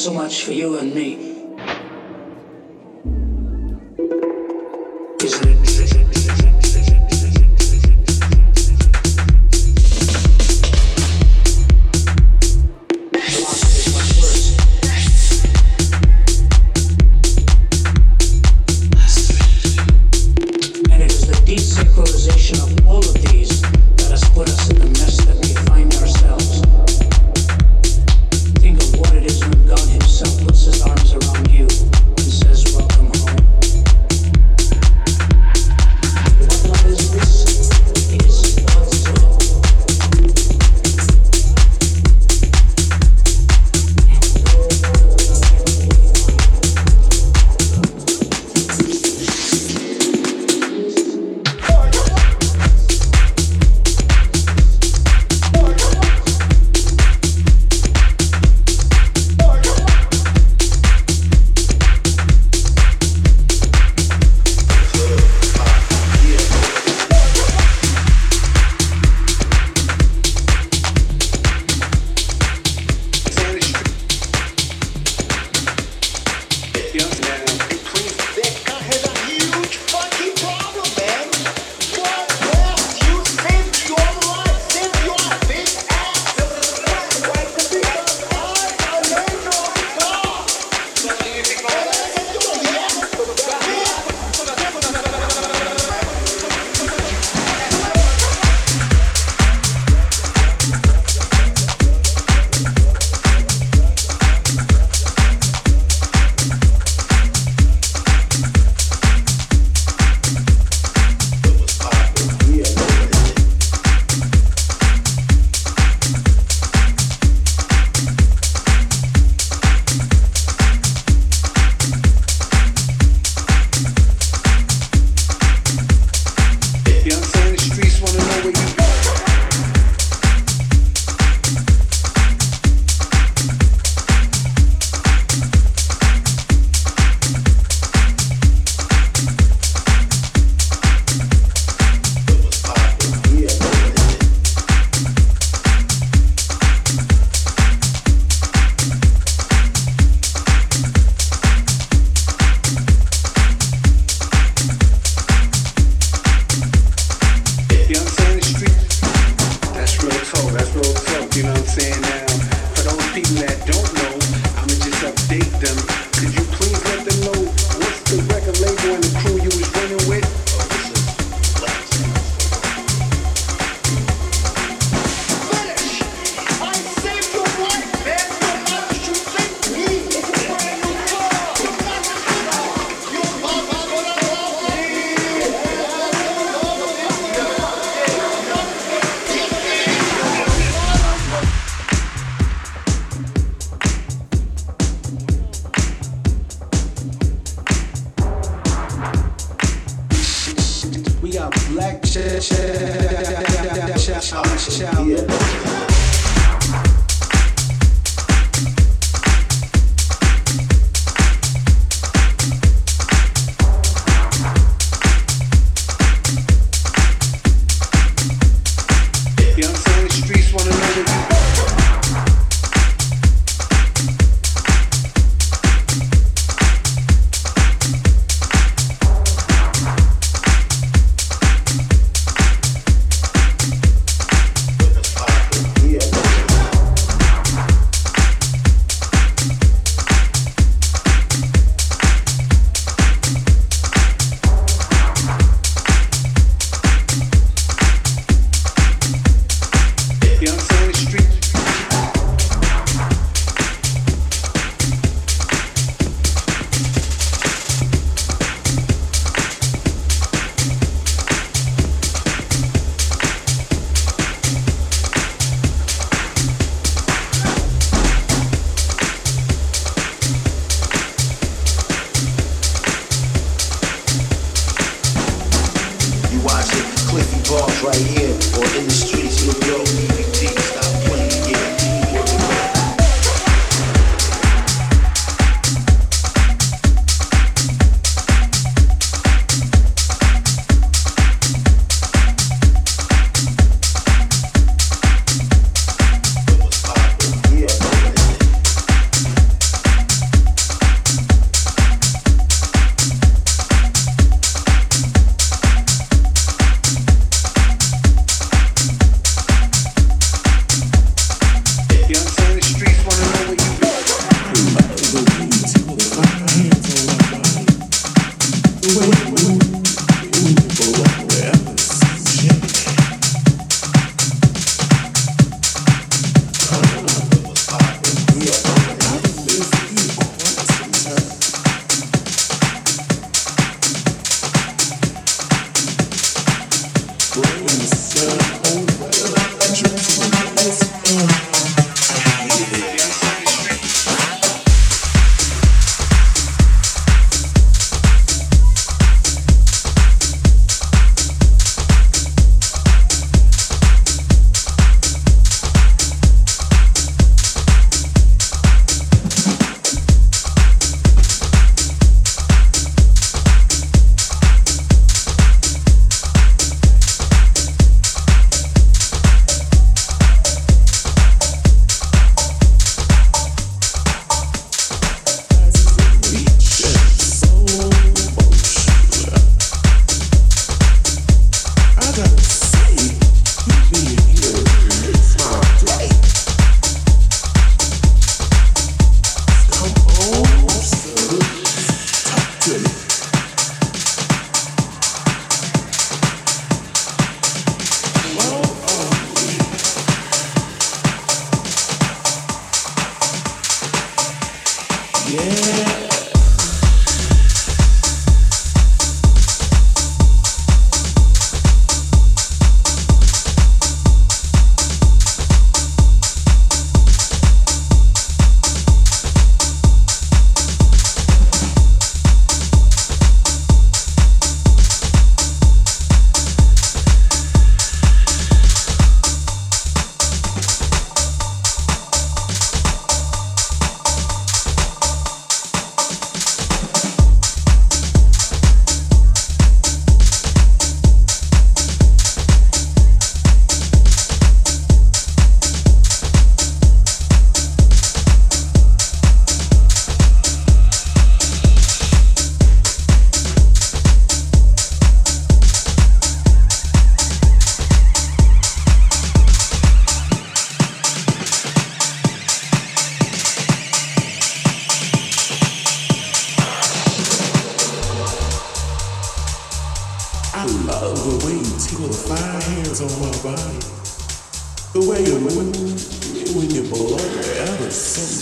so much for you and me,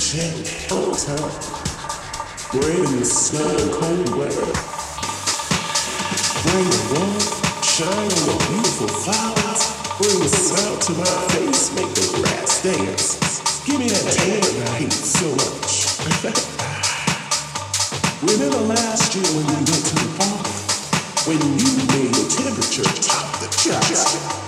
shit hotel. We're the snow cold weather. Bring the warmth, shining the beautiful flowers. Bring the smile to my face, make the grass dance. Give me that tan I hate so much. Remember last year when we went to the park? When you made the temperature top the charts?